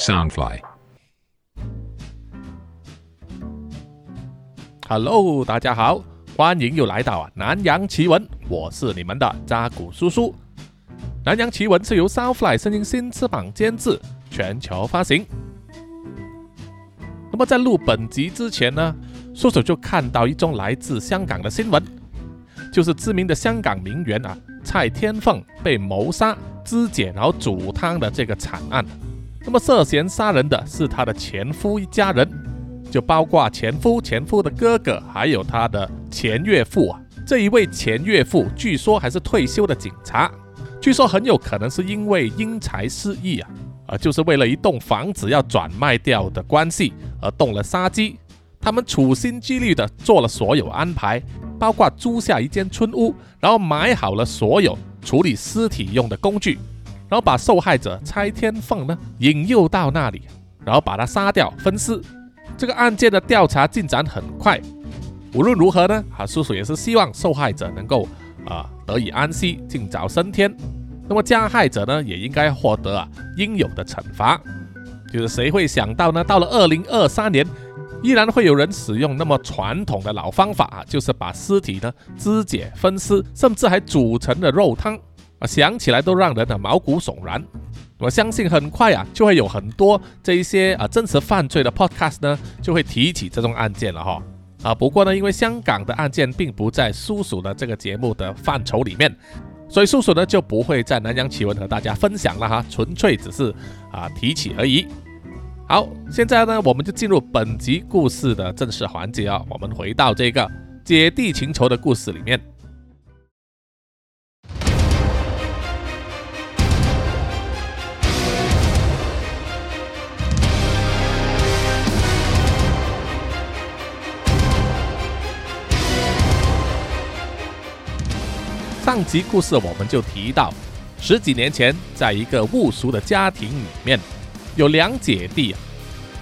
Soundfly。Hello，大家好，欢迎又来到南洋奇闻，我是你们的扎古叔叔。南洋奇闻是由 Soundfly 声音新翅膀监制，全球发行。那么在录本集之前呢，叔叔就看到一宗来自香港的新闻，就是知名的香港名媛啊蔡天凤被谋杀、肢解然后煮汤的这个惨案。那么涉嫌杀人的是她的前夫一家人。就包括前夫、前夫的哥哥，还有他的前岳父啊。这一位前岳父据说还是退休的警察，据说很有可能是因为因财失义啊，啊，就是为了一栋房子要转卖掉的关系而动了杀机。他们处心积虑的做了所有安排，包括租下一间村屋，然后买好了所有处理尸体用的工具，然后把受害者拆天凤呢引诱到那里，然后把他杀掉分尸。这个案件的调查进展很快，无论如何呢，啊，叔叔也是希望受害者能够啊得以安息，尽早升天。那么加害者呢，也应该获得啊应有的惩罚。就是谁会想到呢？到了二零二三年，依然会有人使用那么传统的老方法啊，就是把尸体呢肢解分尸，甚至还煮成了肉汤啊，想起来都让人的毛骨悚然。我相信很快啊，就会有很多这一些啊真实犯罪的 podcast 呢，就会提起这种案件了哈。啊，不过呢，因为香港的案件并不在叔叔的这个节目的范畴里面，所以叔叔呢就不会在南洋奇闻和大家分享了哈，纯粹只是啊提起而已。好，现在呢我们就进入本集故事的正式环节啊，我们回到这个姐弟情仇的故事里面。上集故事我们就提到，十几年前，在一个务俗的家庭里面，有两姐弟啊。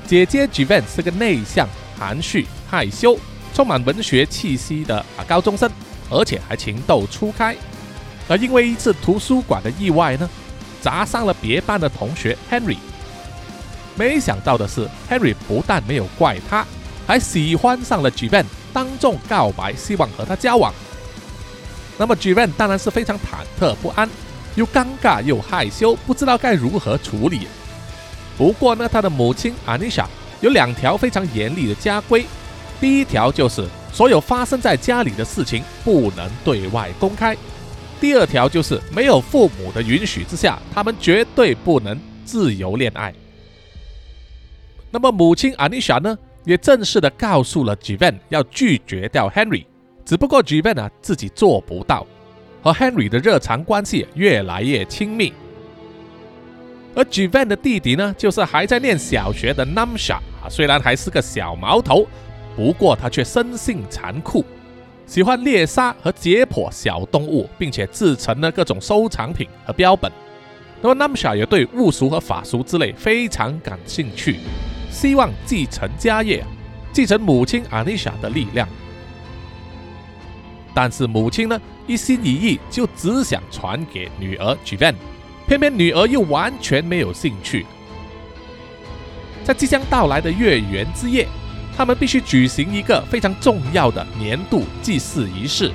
姐姐 Jivan 是个内向、含蓄、害羞、充满文学气息的啊高中生，而且还情窦初开。而因为一次图书馆的意外呢，砸伤了别班的同学 Henry。没想到的是，Henry 不但没有怪他，还喜欢上了 Jivan，当众告白，希望和他交往。那么 Jivan 当然是非常忐忑不安，又尴尬又害羞，不知道该如何处理。不过呢，他的母亲 Anisha 有两条非常严厉的家规，第一条就是所有发生在家里的事情不能对外公开；第二条就是没有父母的允许之下，他们绝对不能自由恋爱。那么母亲 Anisha 呢，也正式的告诉了 Jivan 要拒绝掉 Henry。只不过 Jivan 啊自己做不到，和 Henry 的日常关系越来越亲密。而 Givan 的弟弟呢，就是还在念小学的 Namsha 啊，虽然还是个小毛头，不过他却生性残酷，喜欢猎杀和解剖小动物，并且制成了各种收藏品和标本。那么 Namsha 也对巫术和法术之类非常感兴趣，希望继承家业，继承母亲 Anisha 的力量。但是母亲呢，一心一意就只想传给女儿 Jivan，偏偏女儿又完全没有兴趣。在即将到来的月圆之夜，他们必须举行一个非常重要的年度祭祀仪式。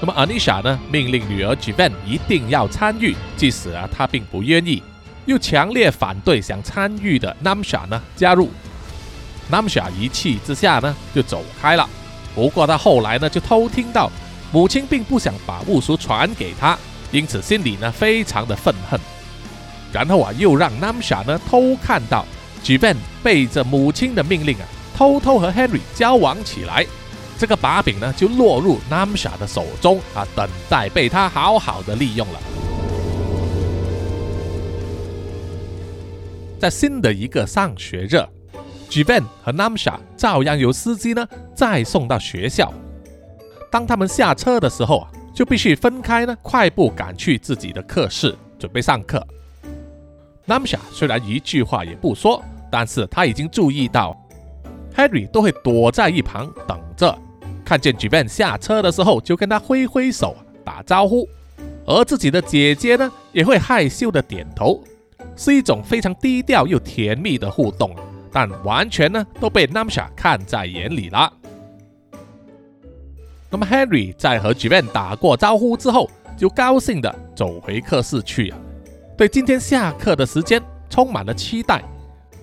那么 Anisha 呢，命令女儿 Jivan 一定要参与，即使啊她并不愿意，又强烈反对想参与的 Namsha 呢加入。Namsha 一气之下呢就走开了。不过他后来呢就偷听到。母亲并不想把巫术传给他，因此心里呢非常的愤恨。然后啊，又让 Namsha 呢偷看到 Jivan 背着母亲的命令啊，偷偷和 Henry 交往起来。这个把柄呢就落入 Namsha 的手中啊，等待被他好好的利用了。在新的一个上学日，Jivan 和 Namsha 照样由司机呢再送到学校。当他们下车的时候啊，就必须分开呢，快步赶去自己的课室，准备上课。Namsha 虽然一句话也不说，但是他已经注意到 Harry 都会躲在一旁等着，看见 Jivan 下车的时候，就跟他挥挥手打招呼，而自己的姐姐呢，也会害羞的点头。是一种非常低调又甜蜜的互动，但完全呢都被 Namsha 看在眼里了。那么 Henry 在和 j v a n 打过招呼之后，就高兴的走回课室去啊，对今天下课的时间充满了期待，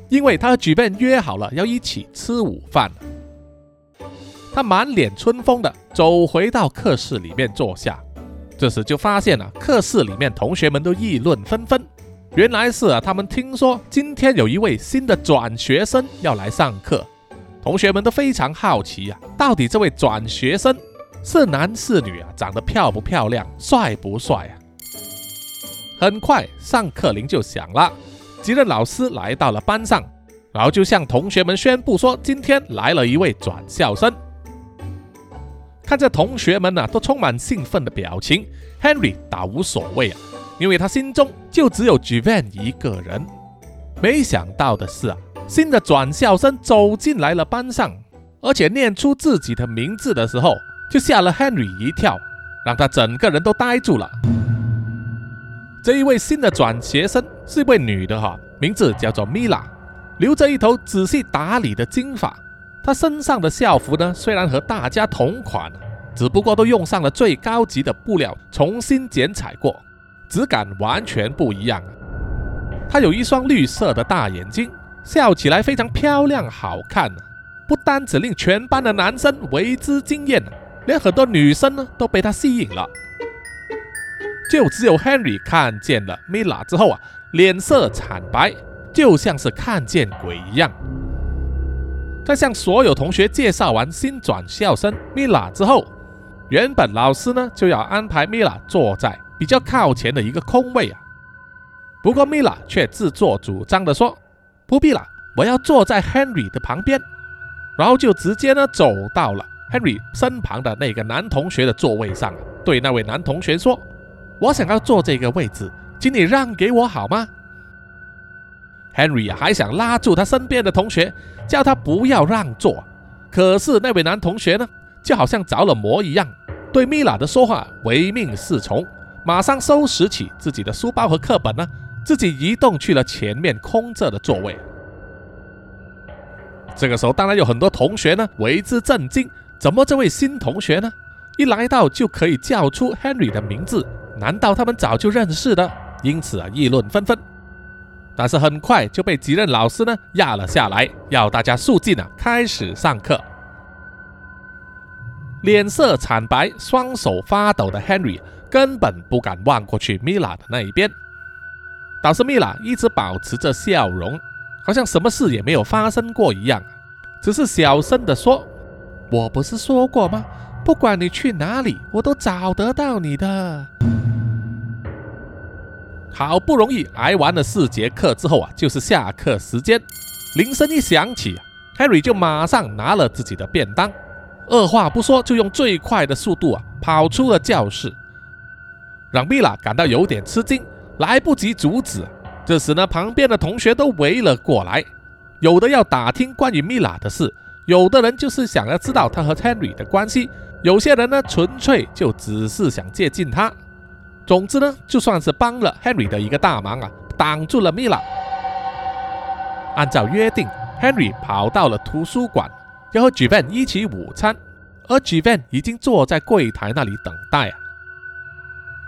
因为他和 j v a n 约好了要一起吃午饭。他满脸春风的走回到课室里面坐下，这时就发现了课室里面同学们都议论纷纷。原来是啊，他们听说今天有一位新的转学生要来上课，同学们都非常好奇啊，到底这位转学生是男是女啊？长得漂不漂亮？帅不帅啊？很快上课铃就响了，几任老师来到了班上，然后就向同学们宣布说，今天来了一位转校生。看着同学们呢都充满兴奋的表情，Henry 倒无所谓啊，因为他心中就只有 j v a n 一个人。没想到的是啊，新的转校生走进来了班上，而且念出自己的名字的时候，就吓了 Henry 一跳，让他整个人都呆住了。这一位新的转学生是一位女的哈，名字叫做 Mila，留着一头仔细打理的金发。她身上的校服呢，虽然和大家同款，只不过都用上了最高级的布料，重新剪彩过，质感完全不一样。她有一双绿色的大眼睛，笑起来非常漂亮好看，不单只令全班的男生为之惊艳，连很多女生呢都被他吸引了。就只有 Henry 看见了 Mila 之后啊，脸色惨白，就像是看见鬼一样。在向所有同学介绍完新转校生 Mila 之后，原本老师呢就要安排 Mila 坐在比较靠前的一个空位啊。不过 Mila 却自作主张的说：“不必了，我要坐在 Henry 的旁边。”然后就直接呢走到了 Henry 身旁的那个男同学的座位上，对那位男同学说：“我想要坐这个位置，请你让给我好吗？” Henry 还想拉住他身边的同学，叫他不要让座。可是那位男同学呢，就好像着了魔一样，对米拉的说话唯命是从，马上收拾起自己的书包和课本呢，自己移动去了前面空着的座位。这个时候，当然有很多同学呢为之震惊：怎么这位新同学呢，一来到就可以叫出 Henry 的名字？难道他们早就认识的？因此啊，议论纷纷。但是很快就被几任老师呢压了下来，要大家肃静啊，开始上课。脸色惨白、双手发抖的 Henry 根本不敢望过去 Mila 的那一边，倒是 Mila 一直保持着笑容，好像什么事也没有发生过一样，只是小声的说：“我不是说过吗？不管你去哪里，我都找得到你的。”好不容易挨完了四节课之后啊，就是下课时间。铃声一响起，Harry 就马上拿了自己的便当，二话不说就用最快的速度啊跑出了教室，让米拉感到有点吃惊，来不及阻止。这时呢，旁边的同学都围了过来，有的要打听关于米拉的事，有的人就是想要知道他和 Henry 的关系，有些人呢纯粹就只是想接近他。总之呢，就算是帮了 Henry 的一个大忙啊，挡住了 Mila。按照约定，Henry 跑到了图书馆，要和 j v a n 一起午餐，而 j v a n 已经坐在柜台那里等待啊。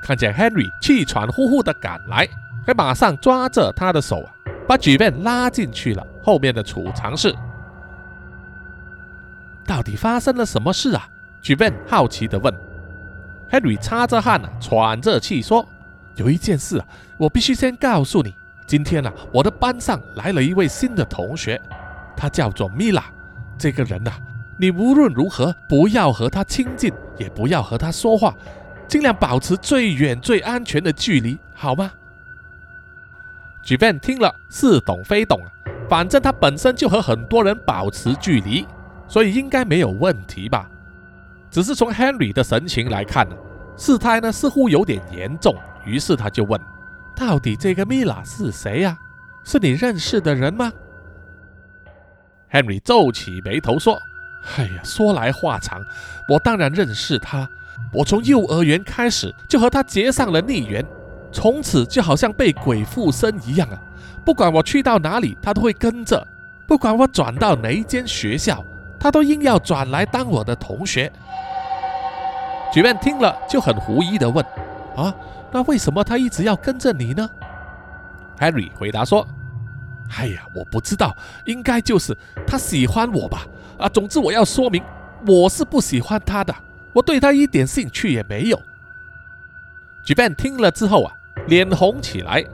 看见 Henry 气喘呼呼的赶来，还马上抓着他的手啊，把 j v a n 拉进去了后面的储藏室。到底发生了什么事啊 j v a n 好奇地问。Henry 擦着汗啊，喘着气说：“有一件事啊，我必须先告诉你。今天啊，我的班上来了一位新的同学，他叫做 Mila。这个人呐，你无论如何不要和他亲近，也不要和他说话，尽量保持最远最安全的距离，好吗 j v a n 听了似懂非懂，反正他本身就和很多人保持距离，所以应该没有问题吧。”只是从 Henry 的神情来看呢，事态呢似乎有点严重，于是他就问：“到底这个 Mila 是谁呀？是你认识的人吗？”Henry 皱起眉头说：“哎呀，说来话长，我当然认识他，我从幼儿园开始就和他结上了孽缘。从此就好像被鬼附身一样啊！不管我去到哪里，他都会跟着；不管我转到哪一间学校，他都硬要转来当我的同学。举办听了就很狐疑的问：“啊，那为什么他一直要跟着你呢？”Harry 回答说：“哎呀，我不知道，应该就是他喜欢我吧。啊，总之我要说明，我是不喜欢他的，我对他一点兴趣也没有。”举办听了之后啊，脸红起来。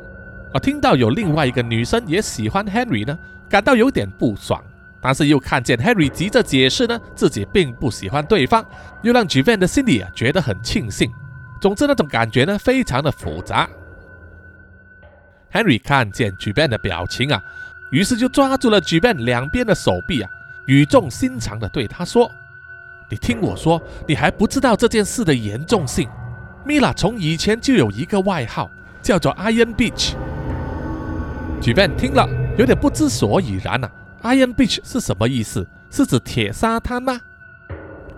啊，听到有另外一个女生也喜欢 Henry 呢，感到有点不爽。但是又看见 Harry 急着解释呢，自己并不喜欢对方，又让 j v a n 的心里啊觉得很庆幸。总之那种感觉呢，非常的复杂。Henry 看见 j v a n 的表情啊，于是就抓住了 j v a n 两边的手臂啊，语重心长的对他说：“你听我说，你还不知道这件事的严重性。Mila 从以前就有一个外号，叫做 Iron Beach。” j v a n 听了有点不知所以然啊。Iron Beach 是什么意思？是指铁沙滩吗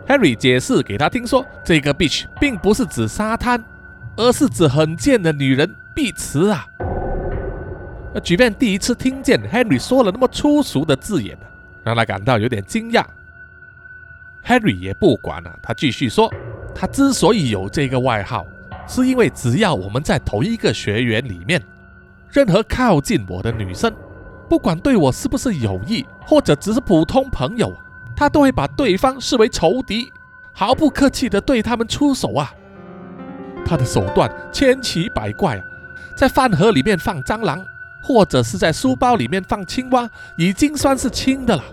？Harry 解释给他听说，这个 beach 并不是指沙滩，而是指很贱的女人碧池啊。那举便第一次听见 Harry 说了那么粗俗的字眼让他感到有点惊讶。Harry 也不管了，他继续说，他之所以有这个外号，是因为只要我们在同一个学员里面，任何靠近我的女生。不管对我是不是有意，或者只是普通朋友，他都会把对方视为仇敌，毫不客气地对他们出手啊！他的手段千奇百怪啊，在饭盒里面放蟑螂，或者是在书包里面放青蛙，已经算是轻的了。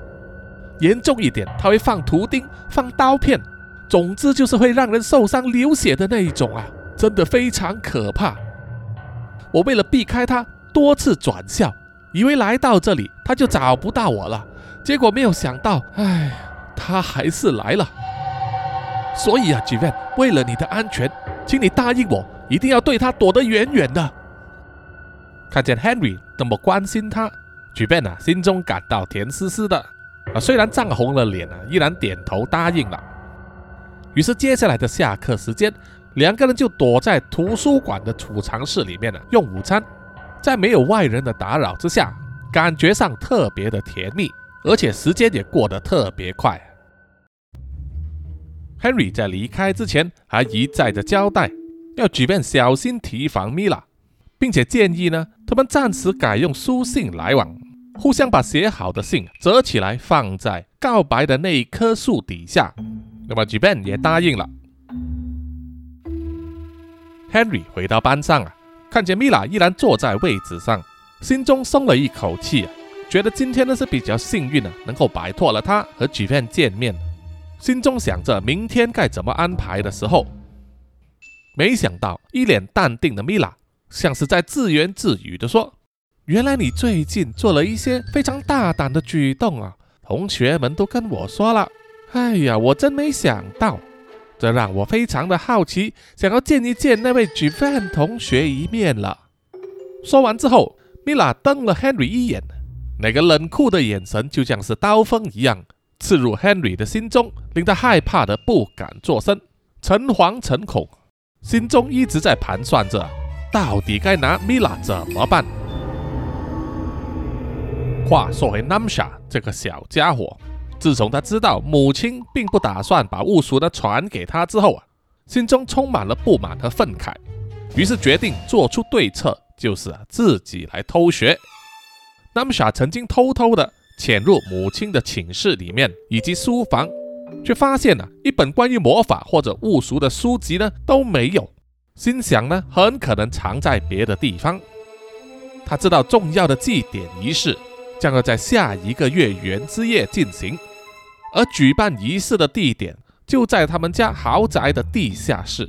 严重一点，他会放图钉、放刀片，总之就是会让人受伤流血的那一种啊！真的非常可怕。我为了避开他，多次转校。以为来到这里他就找不到我了，结果没有想到，哎，他还是来了。所以啊 j v a n 为了你的安全，请你答应我，一定要对他躲得远远的。看见 Henry 那么关心他 j v a n 啊，心中感到甜丝丝的啊，虽然涨红了脸啊，依然点头答应了。于是接下来的下课时间，两个人就躲在图书馆的储藏室里面呢，用午餐。在没有外人的打扰之下，感觉上特别的甜蜜，而且时间也过得特别快。Henry 在离开之前还一再的交代，要举便小心提防 Mila，并且建议呢，他们暂时改用书信来往，互相把写好的信折起来放在告白的那一棵树底下。那么举便也答应了。Henry 回到班上啊。看见米拉依然坐在位子上，心中松了一口气，觉得今天呢是比较幸运的，能够摆脱了他和举片见面。心中想着明天该怎么安排的时候，没想到一脸淡定的米拉像是在自言自语的说：“原来你最近做了一些非常大胆的举动啊，同学们都跟我说了。哎呀，我真没想到。”这让我非常的好奇，想要见一见那位 j v a n 同学一面了。说完之后，米拉瞪了 Henry 一眼，那个冷酷的眼神就像是刀锋一样刺入 Henry 的心中，令他害怕的不敢作声，诚惶诚恐，心中一直在盘算着，到底该拿米拉怎么办。话说回 Namsha 这个小家伙。自从他知道母亲并不打算把巫术的传给他之后啊，心中充满了不满和愤慨，于是决定做出对策，就是自己来偷学。那么傻曾经偷偷的潜入母亲的寝室里面以及书房，却发现呢一本关于魔法或者巫术的书籍呢都没有，心想呢很可能藏在别的地方。他知道重要的祭典仪式将要在下一个月圆之夜进行。而举办仪式的地点就在他们家豪宅的地下室，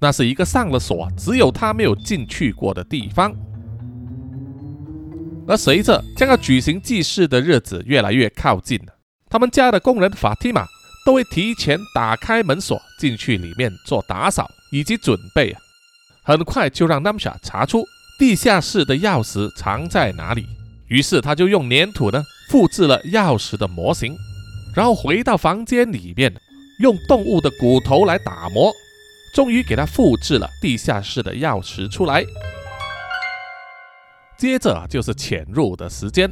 那是一个上了锁、只有他没有进去过的地方。而随着将要举行祭祀的日子越来越靠近他们家的工人法蒂玛都会提前打开门锁进去里面做打扫以及准备。很快就让 Namsa 查出地下室的钥匙藏在哪里，于是他就用粘土呢复制了钥匙的模型。然后回到房间里面，用动物的骨头来打磨，终于给他复制了地下室的钥匙出来。接着就是潜入的时间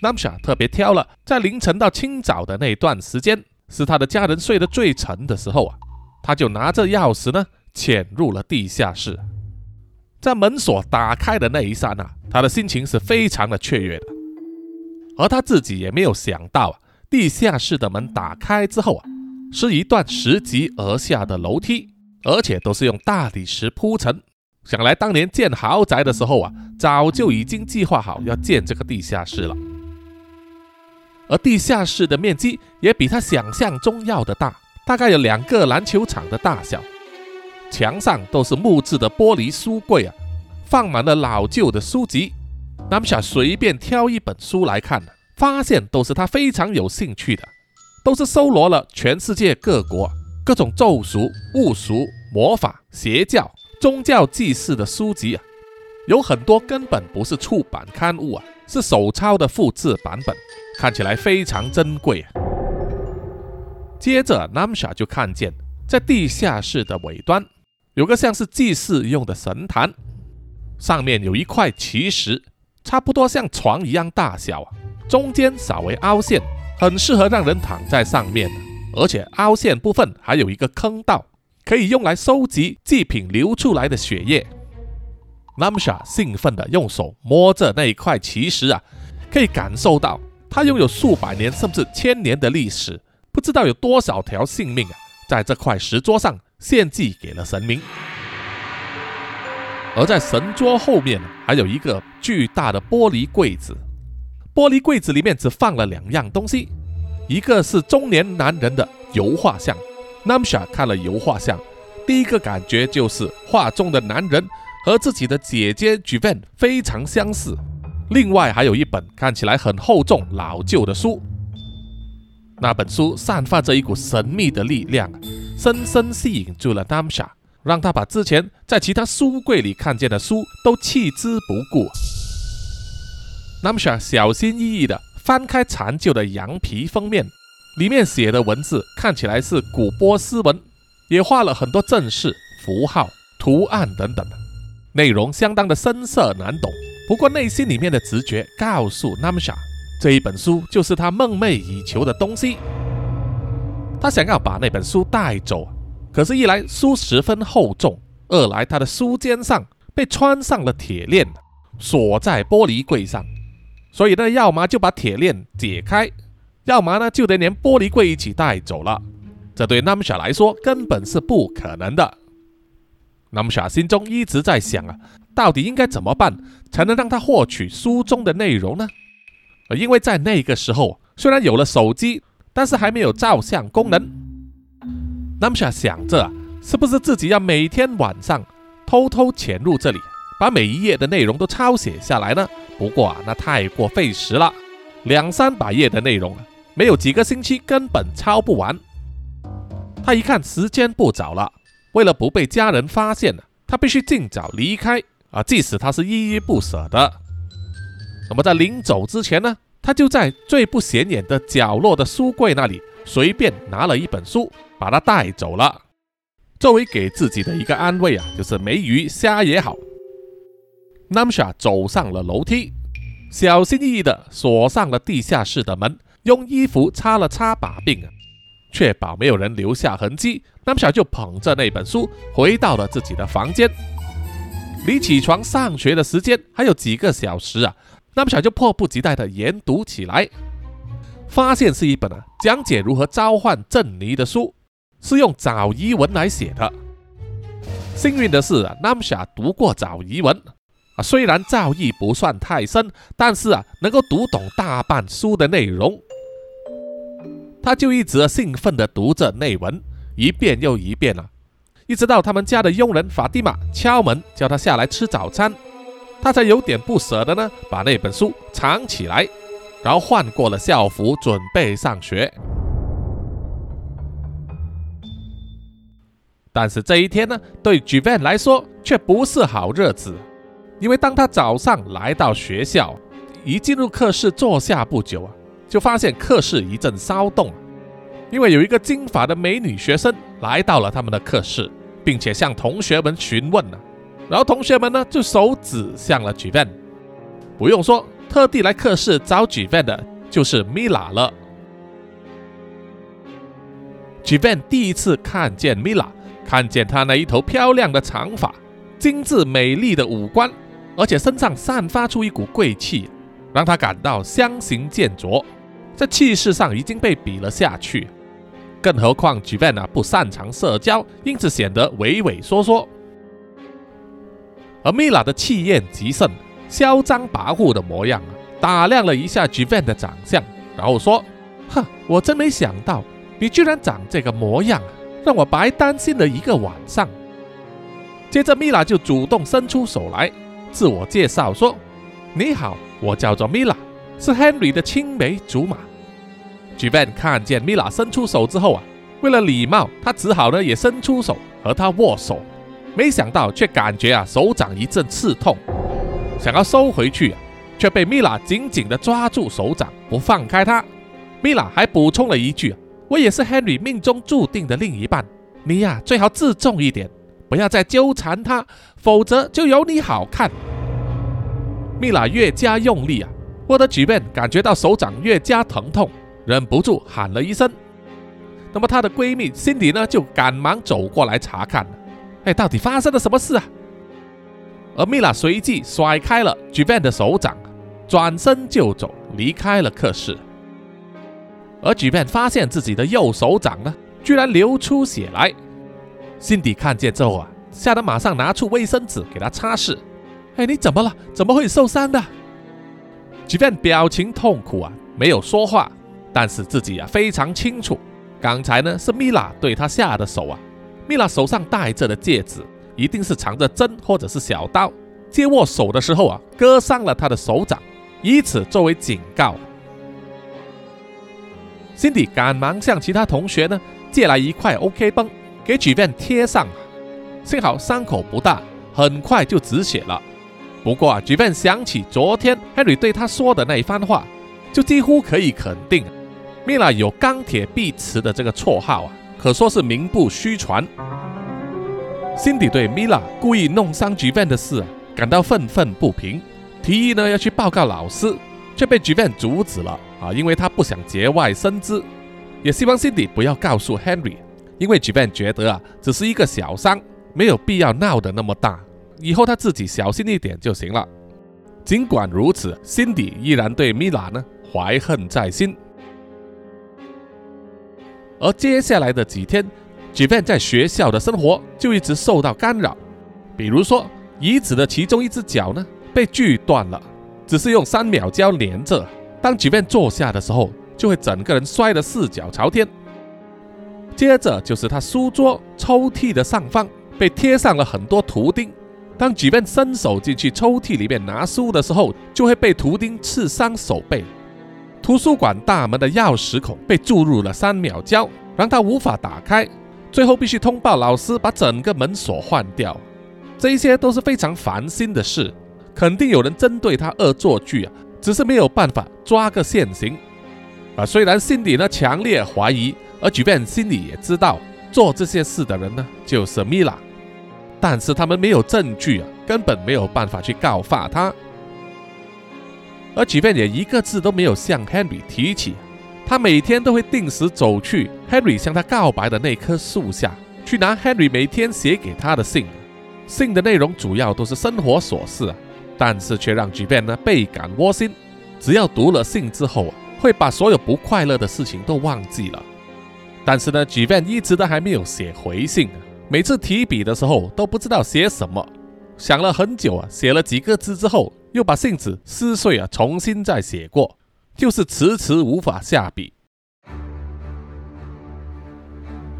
，Namsha 特别挑了在凌晨到清早的那段时间，是他的家人睡得最沉的时候啊，他就拿着钥匙呢潜入了地下室。在门锁打开的那一刹那，他的心情是非常的雀跃的，而他自己也没有想到啊，地下室的门打开之后啊，是一段拾级而下的楼梯，而且都是用大理石铺成。想来当年建豪宅的时候啊，早就已经计划好要建这个地下室了。而地下室的面积也比他想象中要的大，大概有两个篮球场的大小。墙上都是木质的玻璃书柜啊，放满了老旧的书籍。南夏随便挑一本书来看呢，发现都是他非常有兴趣的，都是搜罗了全世界各国各种咒术、巫术、魔法、邪教。宗教祭祀的书籍啊，有很多根本不是出版刊物啊，是手抄的复制版本，看起来非常珍贵啊。接着 Namsa 就看见在地下室的尾端有个像是祭祀用的神坛，上面有一块奇石，差不多像床一样大小啊，中间稍微凹陷，很适合让人躺在上面，而且凹陷部分还有一个坑道。可以用来收集祭品流出来的血液。Namsha 兴奋地用手摸着那一块奇石啊，可以感受到它拥有数百年甚至千年的历史，不知道有多少条性命啊，在这块石桌上献祭给了神明。而在神桌后面还有一个巨大的玻璃柜子，玻璃柜子里面只放了两样东西，一个是中年男人的油画像。Namsha 看了油画像，第一个感觉就是画中的男人和自己的姐姐 Jivan 非常相似。另外还有一本看起来很厚重、老旧的书，那本书散发着一股神秘的力量，深深吸引住了 Namsha，让他把之前在其他书柜里看见的书都弃之不顾。Namsha 小心翼翼地翻开残旧的羊皮封面。里面写的文字看起来是古波斯文，也画了很多正式符号、图案等等，内容相当的深涩难懂。不过内心里面的直觉告诉 Namsha，这一本书就是他梦寐以求的东西。他想要把那本书带走，可是，一来书十分厚重，二来他的书肩上被穿上了铁链，锁在玻璃柜上，所以呢，要么就把铁链解开。要么呢，就得连玻璃柜一起带走了。这对 Namsha 来说根本是不可能的。Namsha 心中一直在想啊，到底应该怎么办才能让他获取书中的内容呢？因为在那个时候，虽然有了手机，但是还没有照相功能。Namsha 想着，是不是自己要每天晚上偷偷潜入这里，把每一页的内容都抄写下来呢？不过啊，那太过费时了，两三百页的内容啊。没有几个星期根本抄不完。他一看时间不早了，为了不被家人发现，他必须尽早离开啊！即使他是依依不舍的。那么在临走之前呢，他就在最不显眼的角落的书柜那里随便拿了一本书，把它带走了，作为给自己的一个安慰啊，就是没鱼虾也好。Namsha 走上了楼梯，小心翼翼地锁上了地下室的门。用衣服擦了擦把柄，确保没有人留下痕迹。那么小就捧着那本书回到了自己的房间。离起床上学的时间还有几个小时啊，那么小就迫不及待地研读起来。发现是一本啊讲解如何召唤珍妮的书，是用早遗文来写的。幸运的是啊，那么小读过早遗文虽然造诣不算太深，但是啊，能够读懂大半书的内容。他就一直兴奋地读着内文，一遍又一遍了，一直到他们家的佣人法蒂玛敲门叫他下来吃早餐，他才有点不舍得呢，把那本书藏起来，然后换过了校服，准备上学。但是这一天呢，对 Jivan 来说却不是好日子，因为当他早上来到学校，一进入课室坐下不久啊。就发现课室一阵骚动，因为有一个金发的美女学生来到了他们的课室，并且向同学们询问了。然后同学们呢就手指向了 Jivan，不用说，特地来课室找 Jivan 的就是 Mila 了。Jivan 第一次看见 Mila，看见她那一头漂亮的长发，精致美丽的五官，而且身上散发出一股贵气，让他感到相形见绌，在气势上已经被比了下去。更何况 Jivan 啊不擅长社交，因此显得畏畏缩缩。而米拉的气焰极盛、嚣张跋扈的模样啊，打量了一下 Jivan 的长相，然后说：“哼，我真没想到你居然长这个模样，让我白担心了一个晚上。”接着米拉就主动伸出手来，自我介绍说：“你好，我叫做米拉，是 Henry 的青梅竹马。”Jivan 看见米拉伸出手之后啊，为了礼貌，他只好呢也伸出手和他握手。没想到，却感觉啊手掌一阵刺痛，想要收回去，却被米拉紧紧地抓住手掌，不放开他。米拉还补充了一句：“我也是 Henry 命中注定的另一半，你呀最好自重一点，不要再纠缠他，否则就有你好看。”米拉越加用力啊，我的举便感觉到手掌越加疼痛，忍不住喊了一声。那么她的闺蜜 Cindy 呢，就赶忙走过来查看。哎，到底发生了什么事啊？而米拉随即甩开了 Jivan 的手掌，转身就走，离开了课室。而 Jivan 发现自己的右手掌呢，居然流出血来。Cindy 看见之后啊，吓得马上拿出卫生纸给他擦拭。哎，你怎么了？怎么会受伤的即便表情痛苦啊，没有说话，但是自己啊非常清楚，刚才呢是米拉对他下的手啊。米拉手上戴着的戒指一定是藏着针或者是小刀，接握手的时候啊，割伤了他的手掌，以此作为警告。Cindy 赶忙向其他同学呢借来一块 OK 绷，给举便贴上。幸好伤口不大，很快就止血了。不过啊，举便想起昨天 Henry 对他说的那一番话，就几乎可以肯定，米拉有钢铁碧池的这个绰号啊。可说是名不虚传。Cindy 对 Mila 故意弄伤吉本的事啊感到愤愤不平，提议呢要去报告老师，却被吉本阻止了啊，因为他不想节外生枝，也希望 Cindy 不要告诉 Henry，因为 Jivan 觉得啊只是一个小伤，没有必要闹得那么大，以后他自己小心一点就行了。尽管如此心底依然对米拉呢怀恨在心。而接下来的几天，Jivan 在学校的生活就一直受到干扰。比如说，椅子的其中一只脚呢被锯断了，只是用三秒胶连着。当 Jivan 坐下的时候，就会整个人摔得四脚朝天。接着就是他书桌、抽屉的上方被贴上了很多图钉，当 Jivan 伸手进去抽屉里面拿书的时候，就会被图钉刺伤手背。图书馆大门的钥匙孔被注入了三秒胶，让他无法打开，最后必须通报老师把整个门锁换掉。这些都是非常烦心的事，肯定有人针对他恶作剧啊，只是没有办法抓个现行。啊，虽然心里呢强烈怀疑，而即便心里也知道做这些事的人呢就是米拉，但是他们没有证据啊，根本没有办法去告发他。而即便也一个字都没有向 Henry 提起，他每天都会定时走去 Henry 向他告白的那棵树下，去拿 Henry 每天写给他的信。信的内容主要都是生活琐事，但是却让 j 便呢倍感窝心。只要读了信之后，会把所有不快乐的事情都忘记了。但是呢 j 便一直都还没有写回信，每次提笔的时候都不知道写什么，想了很久啊，写了几个字之后。又把信纸撕碎啊，重新再写过，就是迟迟无法下笔。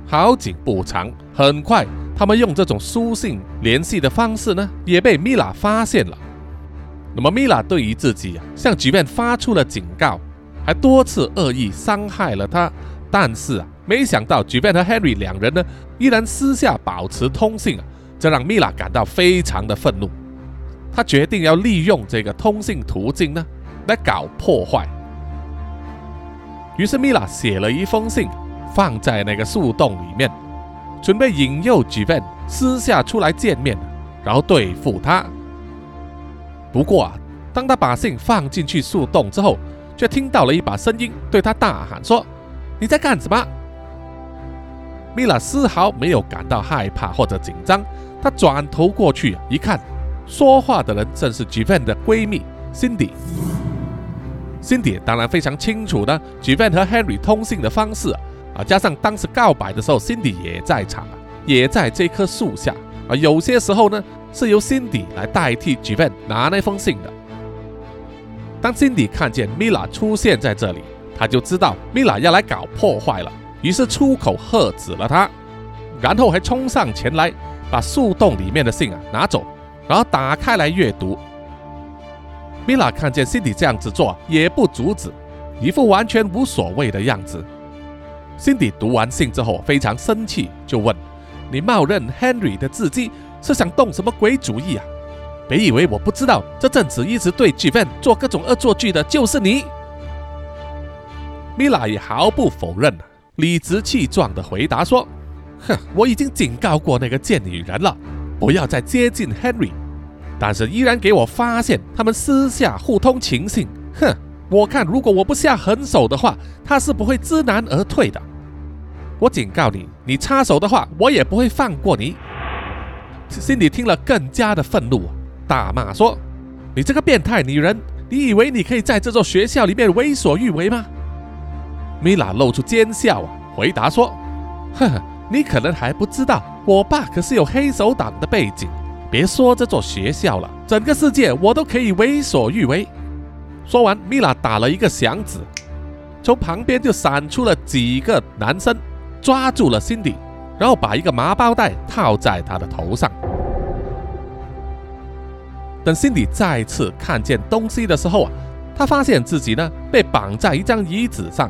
好景不长，很快他们用这种书信联系的方式呢，也被米拉发现了。那么米拉对于自己啊，向举便发出了警告，还多次恶意伤害了他。但是啊，没想到举便和 Henry 两人呢，依然私下保持通信啊，这让米拉感到非常的愤怒。他决定要利用这个通信途径呢，来搞破坏。于是米拉写了一封信，放在那个树洞里面，准备引诱 Jivan 私下出来见面，然后对付他。不过啊，当他把信放进去树洞之后，却听到了一把声音对他大喊说：“你在干什么？”米拉丝毫没有感到害怕或者紧张，她转头过去一看，说话的人正是吉 n 的闺蜜 Cindy。Cindy 当然非常清楚的吉 n 和 Henry 通信的方式啊，加上当时告白的时候，Cindy 也在场啊，也在这棵树下啊。有些时候呢，是由 Cindy 来代替吉 n 拿那封信的。当 Cindy 看见米拉出现在这里，他就知道米拉要来搞破坏了。于是出口喝止了他，然后还冲上前来，把树洞里面的信啊拿走，然后打开来阅读。米拉看见 Cindy 这样子做，也不阻止，一副完全无所谓的样子。Cindy 读完信之后非常生气，就问：“你冒认 Henry 的字迹，是想动什么鬼主意啊？别以为我不知道，这阵子一直对 j v n 做各种恶作剧的就是你。”米拉也毫不否认。理直气壮地回答说：“哼，我已经警告过那个贱女人了，不要再接近 Henry，但是依然给我发现他们私下互通情信。哼，我看如果我不下狠手的话，他是不会知难而退的。我警告你，你插手的话，我也不会放过你。”心里听了更加的愤怒，大骂说：“你这个变态女人，你以为你可以在这座学校里面为所欲为吗？”米拉露出奸笑啊，回答说：“呵呵，你可能还不知道，我爸可是有黑手党的背景。别说这座学校了，整个世界我都可以为所欲为。”说完，米拉打了一个响指，从旁边就闪出了几个男生，抓住了辛迪，然后把一个麻包袋套在他的头上。等辛迪再次看见东西的时候啊，他发现自己呢被绑在一张椅子上。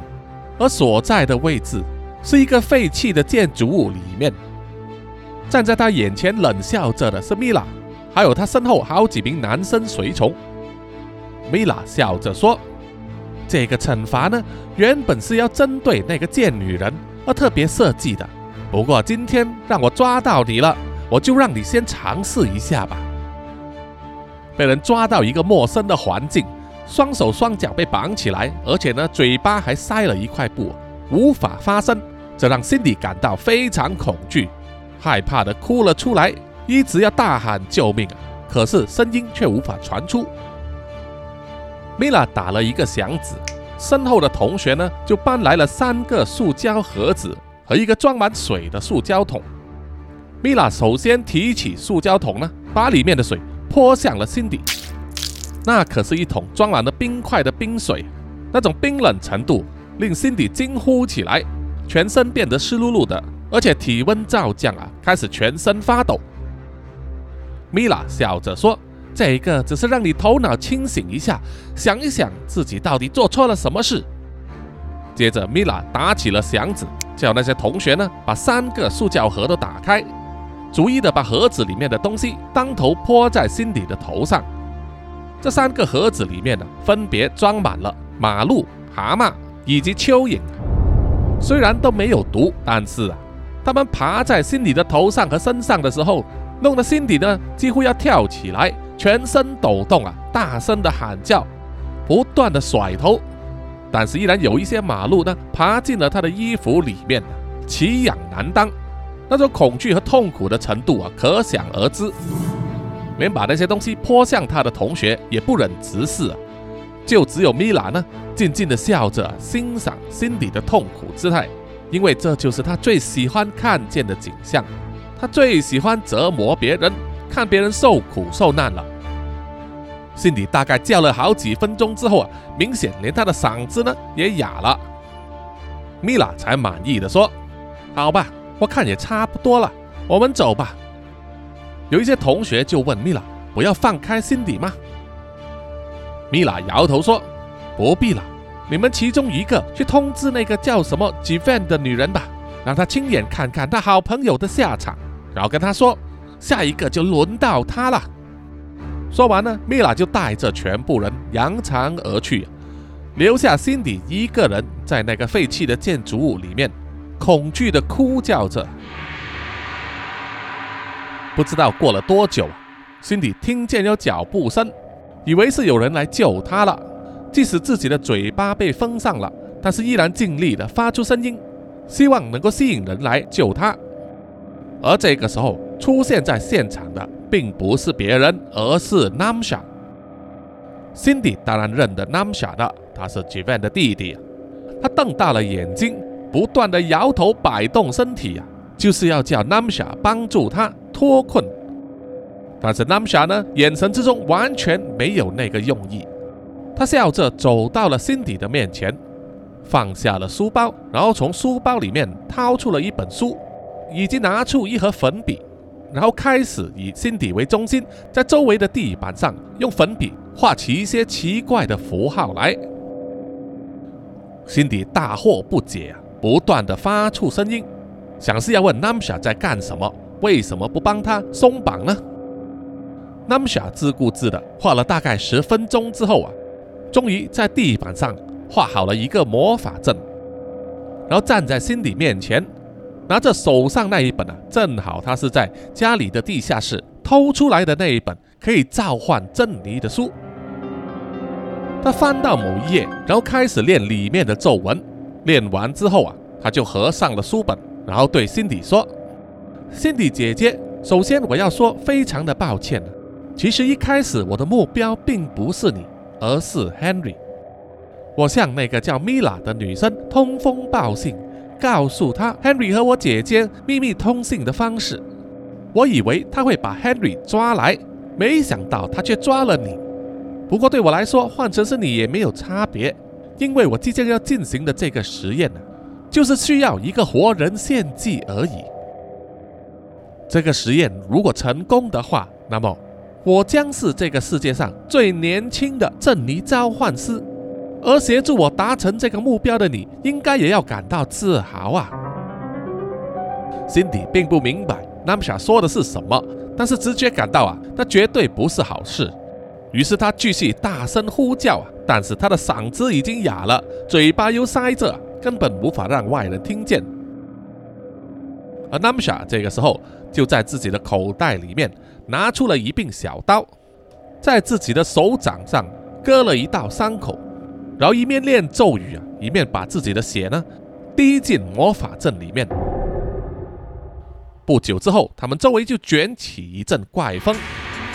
而所在的位置是一个废弃的建筑物里面，站在他眼前冷笑着的是米拉，还有他身后好几名男生随从。米拉笑着说：“这个惩罚呢，原本是要针对那个贱女人而特别设计的，不过今天让我抓到你了，我就让你先尝试一下吧。”被人抓到一个陌生的环境。双手双脚被绑起来，而且呢，嘴巴还塞了一块布，无法发声。这让辛迪感到非常恐惧，害怕的哭了出来，一直要大喊救命啊！可是声音却无法传出。米拉打了一个响指，身后的同学呢就搬来了三个塑胶盒子和一个装满水的塑胶桶。米拉首先提起塑胶桶呢，把里面的水泼向了辛迪。那可是一桶装满了冰块的冰水，那种冰冷程度令辛迪惊呼起来，全身变得湿漉漉的，而且体温骤降啊，开始全身发抖。米拉笑着说：“这一个只是让你头脑清醒一下，想一想自己到底做错了什么事。”接着，米拉打起了响指，叫那些同学呢把三个塑胶盒都打开，逐一的把盒子里面的东西当头泼在辛迪的头上。这三个盒子里面呢，分别装满了马路、蛤蟆以及蚯蚓。虽然都没有毒，但是啊，它们爬在辛迪的头上和身上的时候，弄得辛迪呢几乎要跳起来，全身抖动啊，大声的喊叫，不断的甩头。但是依然有一些马路呢，爬进了他的衣服里面，奇痒难当，那种恐惧和痛苦的程度啊，可想而知。连把那些东西泼向他的同学也不忍直视，就只有米拉呢，静静的笑着欣赏心底的痛苦姿态，因为这就是他最喜欢看见的景象。他最喜欢折磨别人，看别人受苦受难了。心里大概叫了好几分钟之后啊，明显连他的嗓子呢也哑了。米拉才满意的说：“好吧，我看也差不多了，我们走吧。”有一些同学就问米拉：“不要放开辛迪吗？”米拉摇头说：“不必了，你们其中一个去通知那个叫什么 j v n 的女人吧，让她亲眼看看她好朋友的下场，然后跟她说，下一个就轮到她了。”说完呢，米拉就带着全部人扬长而去，留下辛迪一个人在那个废弃的建筑物里面，恐惧的哭叫着。不知道过了多久，辛迪听见有脚步声，以为是有人来救他了。即使自己的嘴巴被封上了，但是依然尽力的发出声音，希望能够吸引人来救他。而这个时候出现在现场的，并不是别人，而是 Namsha。Cindy 当然认得 Namsha 的，他是 Jivan 的弟弟。他瞪大了眼睛，不断的摇头摆动身体啊，就是要叫 Namsha 帮助他脱困。但是 Namsha 呢，眼神之中完全没有那个用意。他笑着走到了辛迪的面前，放下了书包，然后从书包里面掏出了一本书，以及拿出一盒粉笔，然后开始以辛迪为中心，在周围的地板上用粉笔画起一些奇怪的符号来。辛迪大惑不解啊，不断的发出声音，想是要问 Namsha 在干什么，为什么不帮他松绑呢？Namsha 自顾自的画了大概十分钟之后啊。终于在地板上画好了一个魔法阵，然后站在辛迪面前，拿着手上那一本啊，正好他是在家里的地下室偷出来的那一本可以召唤珍妮的书。他翻到某一页，然后开始练里面的咒文。练完之后啊，他就合上了书本，然后对辛迪说：“辛迪姐姐，首先我要说非常的抱歉，其实一开始我的目标并不是你。”而是 Henry，我向那个叫 Mila 的女生通风报信，告诉她 Henry 和我姐姐秘密通信的方式。我以为他会把 Henry 抓来，没想到他却抓了你。不过对我来说，换成是你也没有差别，因为我即将要进行的这个实验呢，就是需要一个活人献祭而已。这个实验如果成功的话，那么。我将是这个世界上最年轻的珍妮召唤师，而协助我达成这个目标的你，应该也要感到自豪啊。心底并不明白 Namsha 说的是什么，但是直觉感到啊，那绝对不是好事。于是他继续大声呼叫啊，但是他的嗓子已经哑了，嘴巴又塞着，根本无法让外人听见。而 Namsha 这个时候就在自己的口袋里面。拿出了一柄小刀，在自己的手掌上割了一道伤口，然后一面念咒语啊，一面把自己的血呢滴进魔法阵里面。不久之后，他们周围就卷起一阵怪风，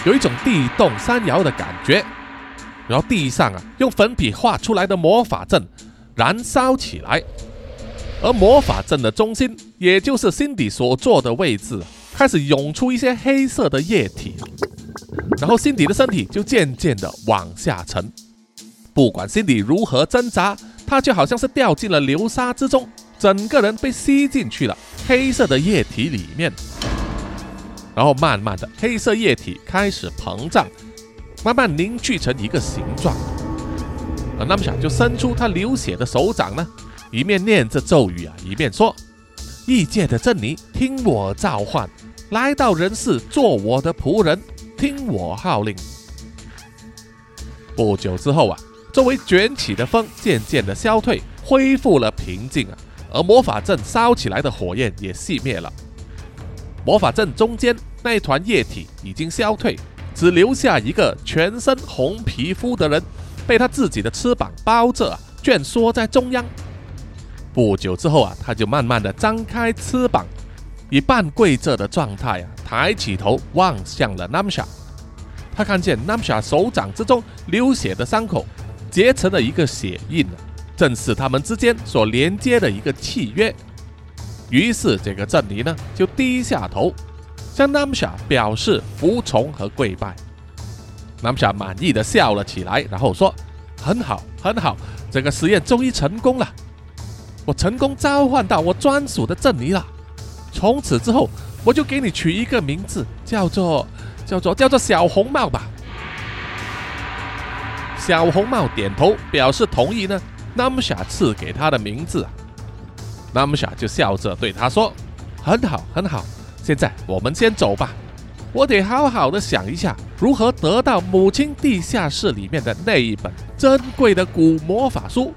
有一种地动山摇的感觉。然后地上啊，用粉笔画出来的魔法阵燃烧起来，而魔法阵的中心，也就是 Cindy 所坐的位置。开始涌出一些黑色的液体，然后辛迪的身体就渐渐的往下沉。不管辛迪如何挣扎，他就好像是掉进了流沙之中，整个人被吸进去了黑色的液体里面。然后慢慢的，黑色液体开始膨胀，慢慢凝聚成一个形状。而那么想就伸出他流血的手掌呢，一面念着咒语啊，一面说：“异界的珍妮，听我召唤。”来到人世做我的仆人，听我号令。不久之后啊，周围卷起的风渐渐的消退，恢复了平静啊。而魔法阵烧起来的火焰也熄灭了。魔法阵中间那一团液体已经消退，只留下一个全身红皮肤的人，被他自己的翅膀包着，蜷缩在中央。不久之后啊，他就慢慢的张开翅膀。以半跪着的状态啊，抬起头望向了 Namsha。他看见 Namsha 手掌之中流血的伤口结成了一个血印正是他们之间所连接的一个契约。于是这个珍妮呢，就低下头向 Namsha 表示服从和跪拜。Namsha 满意的笑了起来，然后说：“很好，很好，这个实验终于成功了，我成功召唤到我专属的镇尼了。”从此之后，我就给你取一个名字，叫做叫做叫做小红帽吧。小红帽点头表示同意呢。那么霞赐给他的名字，那么霞就笑着对他说：“很好，很好。现在我们先走吧，我得好好的想一下如何得到母亲地下室里面的那一本珍贵的古魔法书。”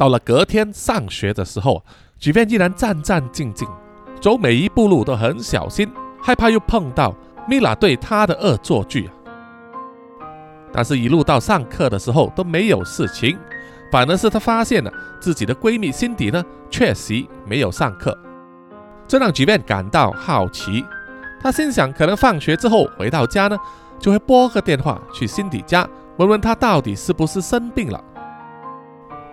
到了隔天上学的时候，举便依然战战兢兢，走每一步路都很小心，害怕又碰到米拉对他的恶作剧啊。但是，一路到上课的时候都没有事情，反而是他发现了自己的闺蜜辛迪呢，确实没有上课，这让举便感到好奇。他心想，可能放学之后回到家呢，就会拨个电话去辛迪家，问问她到底是不是生病了。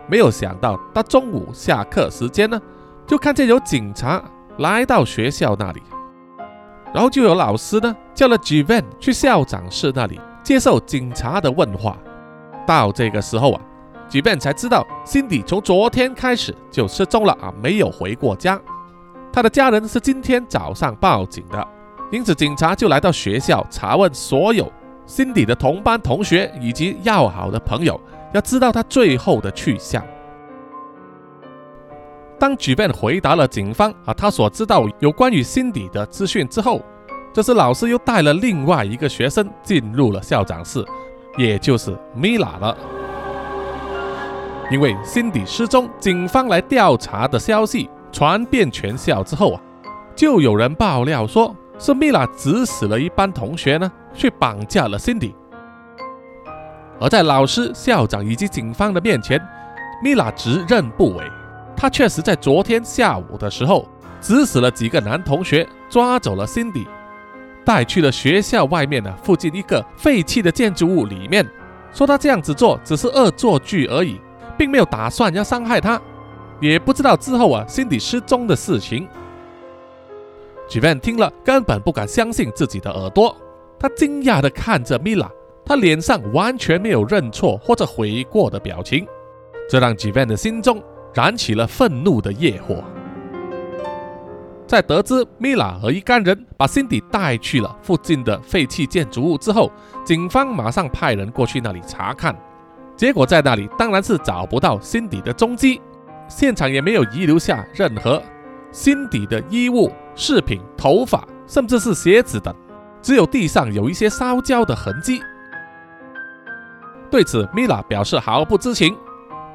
没有想到，到中午下课时间呢，就看见有警察来到学校那里，然后就有老师呢叫了 g v a n 去校长室那里接受警察的问话。到这个时候啊 g v a n 才知道，Cindy 从昨天开始就失踪了啊，没有回过家。他的家人是今天早上报警的，因此警察就来到学校查问所有 Cindy 的同班同学以及要好的朋友。要知道他最后的去向。当举辩回答了警方啊他所知道有关于辛迪的资讯之后，这时老师又带了另外一个学生进入了校长室，也就是米拉了。因为辛迪失踪，警方来调查的消息传遍全校之后啊，就有人爆料说是米拉指使了一班同学呢去绑架了辛迪。而在老师、校长以及警方的面前，米拉直认不讳。他确实在昨天下午的时候，指使了几个男同学抓走了辛迪带去了学校外面的附近一个废弃的建筑物里面，说他这样子做只是恶作剧而已，并没有打算要伤害他，也不知道之后啊辛迪失踪的事情。g v a n 听了根本不敢相信自己的耳朵，他惊讶地看着米拉。他脸上完全没有认错或者悔过的表情，这让吉 n 的心中燃起了愤怒的业火。在得知米拉和一干人把辛迪带去了附近的废弃建筑物之后，警方马上派人过去那里查看，结果在那里当然是找不到辛迪的踪迹，现场也没有遗留下任何辛迪的衣物、饰品、头发，甚至是鞋子等，只有地上有一些烧焦的痕迹。对此，米拉表示毫不知情。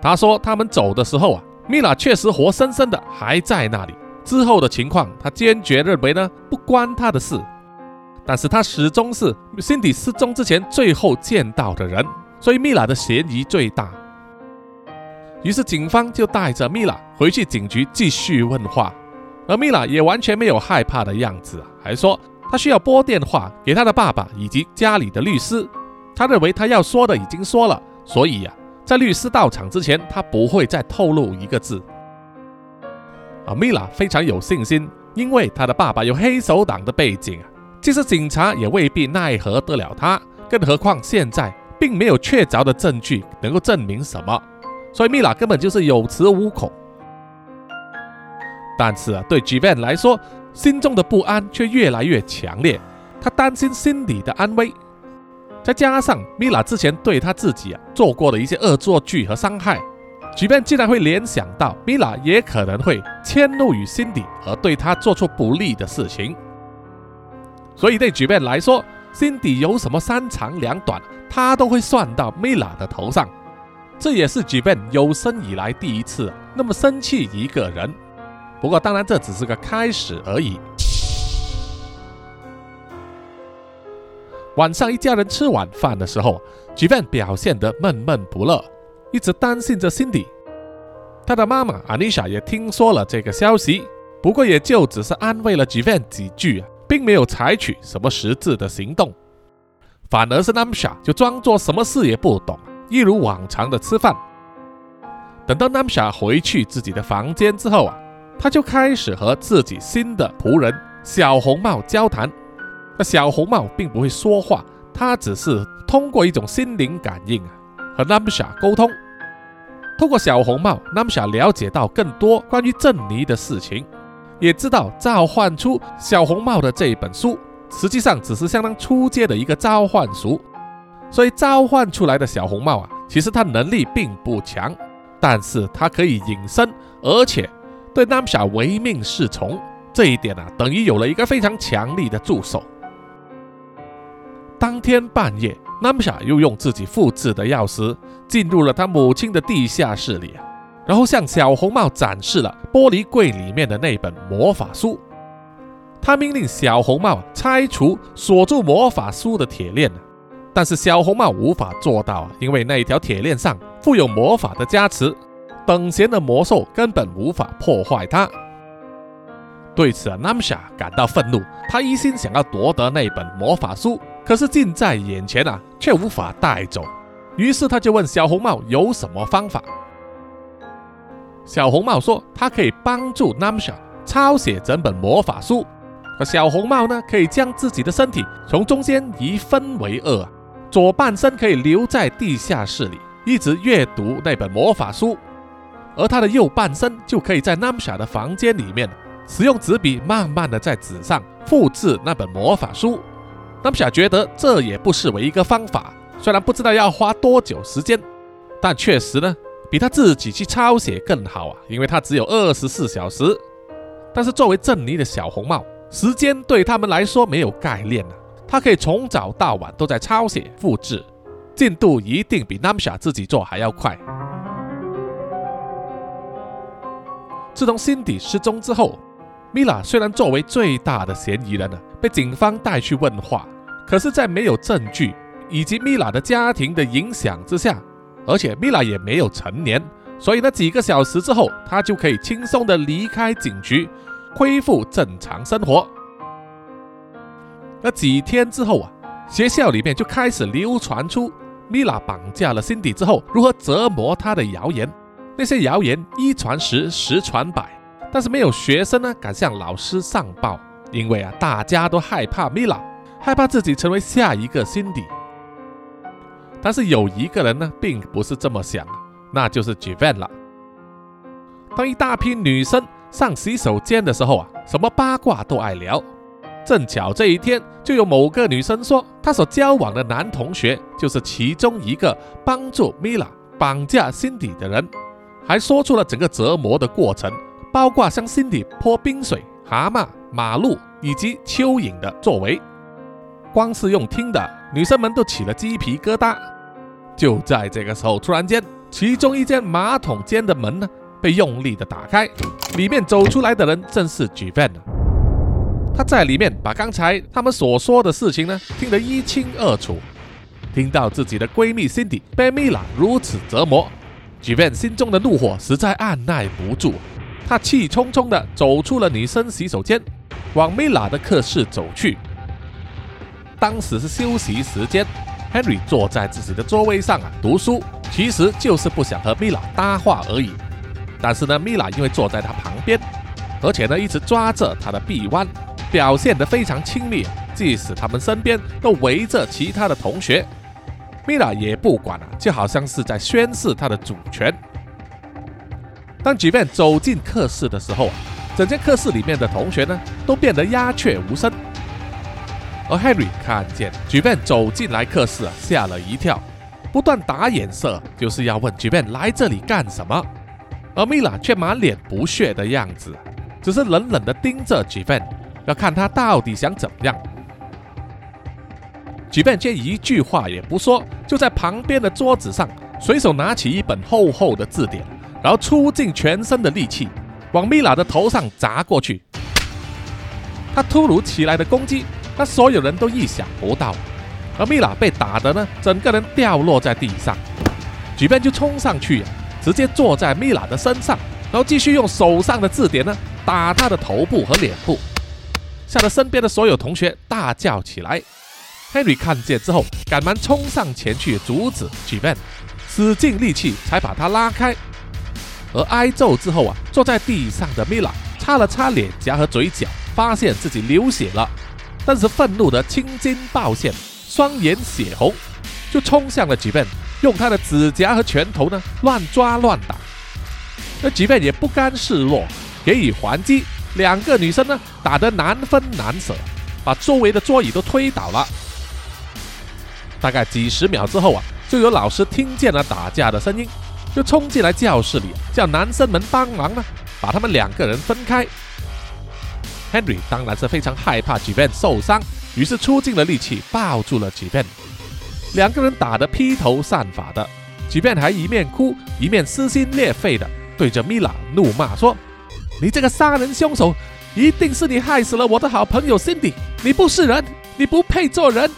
他说，他们走的时候啊，米拉确实活生生的还在那里。之后的情况，他坚决认为呢，不关他的事。但是他始终是辛迪失踪之前最后见到的人，所以米拉的嫌疑最大。于是警方就带着米拉回去警局继续问话，而米拉也完全没有害怕的样子，还说他需要拨电话给他的爸爸以及家里的律师。他认为他要说的已经说了，所以呀，在律师到场之前，他不会再透露一个字。而米拉非常有信心，因为他的爸爸有黑手党的背景啊，即使警察也未必奈何得了他。更何况现在并没有确凿的证据能够证明什么，所以米拉根本就是有恃无恐。但是啊，对 g v a n 来说，心中的不安却越来越强烈，他担心心里的安危。再加上米拉之前对他自己啊做过的一些恶作剧和伤害，举便竟然会联想到米拉也可能会迁怒于辛迪而对他做出不利的事情，所以对举便来说，辛迪有什么三长两短，他都会算到米拉的头上。这也是举便有生以来第一次那么生气一个人。不过当然这只是个开始而已。晚上，一家人吃晚饭的时候 g v a n 表现得闷闷不乐，一直担心着 Cindy。他的妈妈 Anisha 也听说了这个消息，不过也就只是安慰了 g v a n 几句，并没有采取什么实质的行动。反而是 Namsha 就装作什么事也不懂，一如往常的吃饭。等到 Namsha 回去自己的房间之后啊，他就开始和自己新的仆人小红帽交谈。那小红帽并不会说话，他只是通过一种心灵感应啊，和 Namsha 沟通。通过小红帽，Namsha 了解到更多关于郑尼的事情，也知道召唤出小红帽的这一本书，实际上只是相当初阶的一个召唤术。所以召唤出来的小红帽啊，其实他能力并不强，但是他可以隐身，而且对 Namsha 唯命是从。这一点啊，等于有了一个非常强力的助手。当天半夜，Namsha 又用自己复制的钥匙进入了他母亲的地下室里，然后向小红帽展示了玻璃柜里面的那本魔法书。他命令小红帽拆除锁住魔法书的铁链，但是小红帽无法做到，因为那一条铁链上附有魔法的加持，等闲的魔兽根本无法破坏它。对此，Namsha 感到愤怒，他一心想要夺得那本魔法书，可是近在眼前啊，却无法带走。于是他就问小红帽有什么方法。小红帽说，他可以帮助 Namsha 抄写整本魔法书。而小红帽呢，可以将自己的身体从中间一分为二，左半身可以留在地下室里，一直阅读那本魔法书，而他的右半身就可以在 Namsha 的房间里面，使用纸笔慢慢的在纸上复制那本魔法书。Namsha 觉得这也不失为一个方法，虽然不知道要花多久时间，但确实呢，比他自己去抄写更好啊，因为他只有二十四小时。但是作为镇尼的小红帽。时间对他们来说没有概念啊，他可以从早到晚都在抄写、复制，进度一定比 Namsha 自己做还要快。自从辛迪失踪之后，Mila 虽然作为最大的嫌疑人呢，被警方带去问话，可是，在没有证据以及米拉的家庭的影响之下，而且米拉也没有成年，所以呢，几个小时之后，他就可以轻松的离开警局。恢复正常生活。那几天之后啊，学校里面就开始流传出米拉绑架了辛迪之后如何折磨她的谣言。那些谣言一传十，十传百，但是没有学生呢敢向老师上报，因为啊，大家都害怕米拉，害怕自己成为下一个辛迪。但是有一个人呢，并不是这么想，那就是 Jivan 了。当一大批女生。上洗手间的时候啊，什么八卦都爱聊。正巧这一天，就有某个女生说，她所交往的男同学就是其中一个帮助米拉绑架辛迪的人，还说出了整个折磨的过程，包括向辛迪泼冰水、蛤蟆、马路以及蚯蚓的作为。光是用听的，女生们都起了鸡皮疙瘩。就在这个时候，突然间，其中一间马桶间的门呢？被用力的打开，里面走出来的人正是 Jivan。他在里面把刚才他们所说的事情呢听得一清二楚，听到自己的闺蜜 Cindy 被米拉如此折磨，Jivan 心中的怒火实在按耐不住，他气冲冲的走出了女生洗手间，往米拉的课室走去。当时是休息时间，Henry 坐在自己的座位上啊读书，其实就是不想和米拉搭话而已。但是呢，米拉因为坐在他旁边，而且呢一直抓着他的臂弯，表现得非常亲密，即使他们身边都围着其他的同学，米拉也不管了，就好像是在宣示他的主权。当举便走进课室的时候，整间课室里面的同学呢都变得鸦雀无声，而 Henry 看见举便走进来课室啊，吓了一跳，不断打眼色，就是要问举便来这里干什么。而米拉却满脸不屑的样子，只是冷冷的盯着吉芬，要看他到底想怎么样。吉芬却一句话也不说，就在旁边的桌子上随手拿起一本厚厚的字典，然后出尽全身的力气往米拉的头上砸过去。他突如其来的攻击，让所有人都意想不到，而米拉被打的呢，整个人掉落在地上，吉芬就冲上去。直接坐在米拉的身上，然后继续用手上的字典呢打他的头部和脸部，吓得身边的所有同学大叫起来。Henry 看见之后，赶忙冲上前去阻止 j v a n 使尽力气才把他拉开。而挨揍之后啊，坐在地上的米拉擦了擦脸颊和嘴角，发现自己流血了，但是愤怒的青筋暴现，双眼血红，就冲向了 j v a n 用他的指甲和拳头呢乱抓乱打，那吉本也不甘示弱，给予还击。两个女生呢打得难分难舍，把周围的桌椅都推倒了。大概几十秒之后啊，就有老师听见了打架的声音，就冲进来教室里叫男生们帮忙呢，把他们两个人分开。Henry 当然是非常害怕吉贝受伤，于是出尽了力气抱住了吉贝。两个人打得披头散发的，即便还一面哭一面撕心裂肺的对着米拉怒骂说：“你这个杀人凶手，一定是你害死了我的好朋友 Cindy！你不是人，你不配做人！”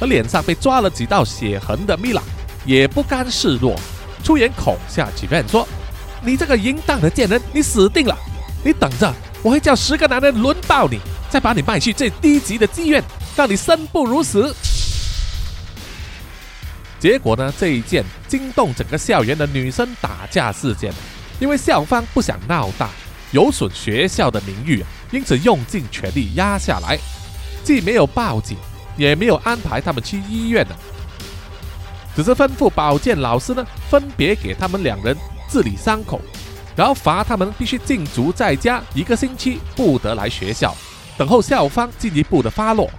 而脸上被抓了几道血痕的米拉也不甘示弱，出言恐吓 j v a n 说：“你这个淫荡的贱人，你死定了！你等着，我会叫十个男人轮爆你，再把你卖去最低级的妓院，让你生不如死！”结果呢？这一件惊动整个校园的女生打架事件，因为校方不想闹大，有损学校的名誉，因此用尽全力压下来，既没有报警，也没有安排他们去医院的，只是吩咐保健老师呢，分别给他们两人治理伤口，然后罚他们必须禁足在家一个星期，不得来学校，等候校方进一步的发落。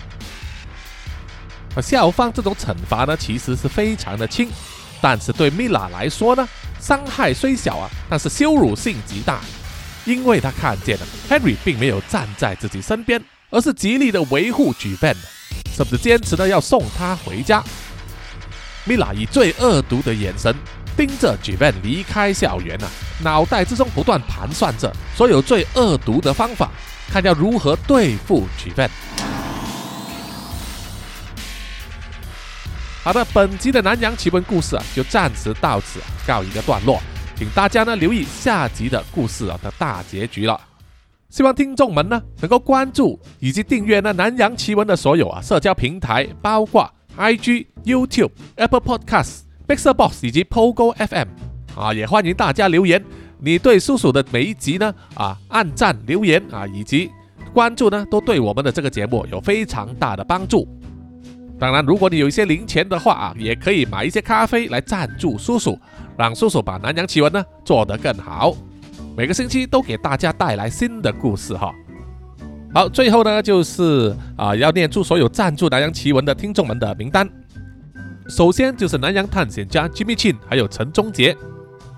而校方这种惩罚呢，其实是非常的轻，但是对米拉来说呢，伤害虽小啊，但是羞辱性极大，因为他看见了 Henry 并没有站在自己身边，而是极力的维护 j v a n 甚至坚持呢要送他回家。米拉以最恶毒的眼神盯着 j v a n 离开校园啊，脑袋之中不断盘算着所有最恶毒的方法，看要如何对付 j v a n 好的，本集的南洋奇闻故事啊，就暂时到此告一个段落，请大家呢留意下集的故事啊的大结局了。希望听众们呢能够关注以及订阅呢南洋奇闻的所有啊社交平台，包括 IG、YouTube、Apple Podcasts、Mixer Box 以及 Pogo FM 啊，也欢迎大家留言，你对叔叔的每一集呢啊按赞留言啊以及关注呢，都对我们的这个节目有非常大的帮助。当然，如果你有一些零钱的话啊，也可以买一些咖啡来赞助叔叔，让叔叔把南洋奇闻呢做得更好。每个星期都给大家带来新的故事哈。好，最后呢就是啊要念出所有赞助南洋奇闻的听众们的名单。首先就是南洋探险家 Jimmy Chin，还有陈忠杰。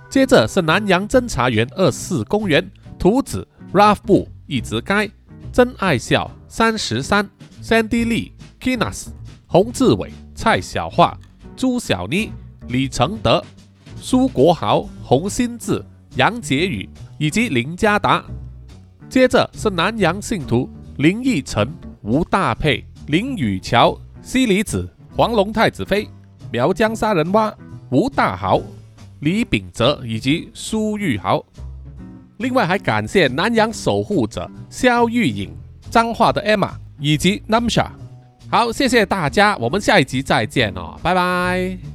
接着是南洋侦查员二四公园图子 Ralph 布一直该真爱笑三十三 Sandy Lee Kinas。洪志伟、蔡小桦、朱小妮、李承德、苏国豪、洪新志、杨杰宇以及林家达。接着是南洋信徒林义成、吴大佩、林宇桥、西里子、黄龙太子妃、苗疆杀人蛙、吴大豪、李秉哲以及苏玉豪。另外还感谢南洋守护者肖玉颖、彰化的 Emma 以及 Namsha。好，谢谢大家，我们下一集再见哦，拜拜。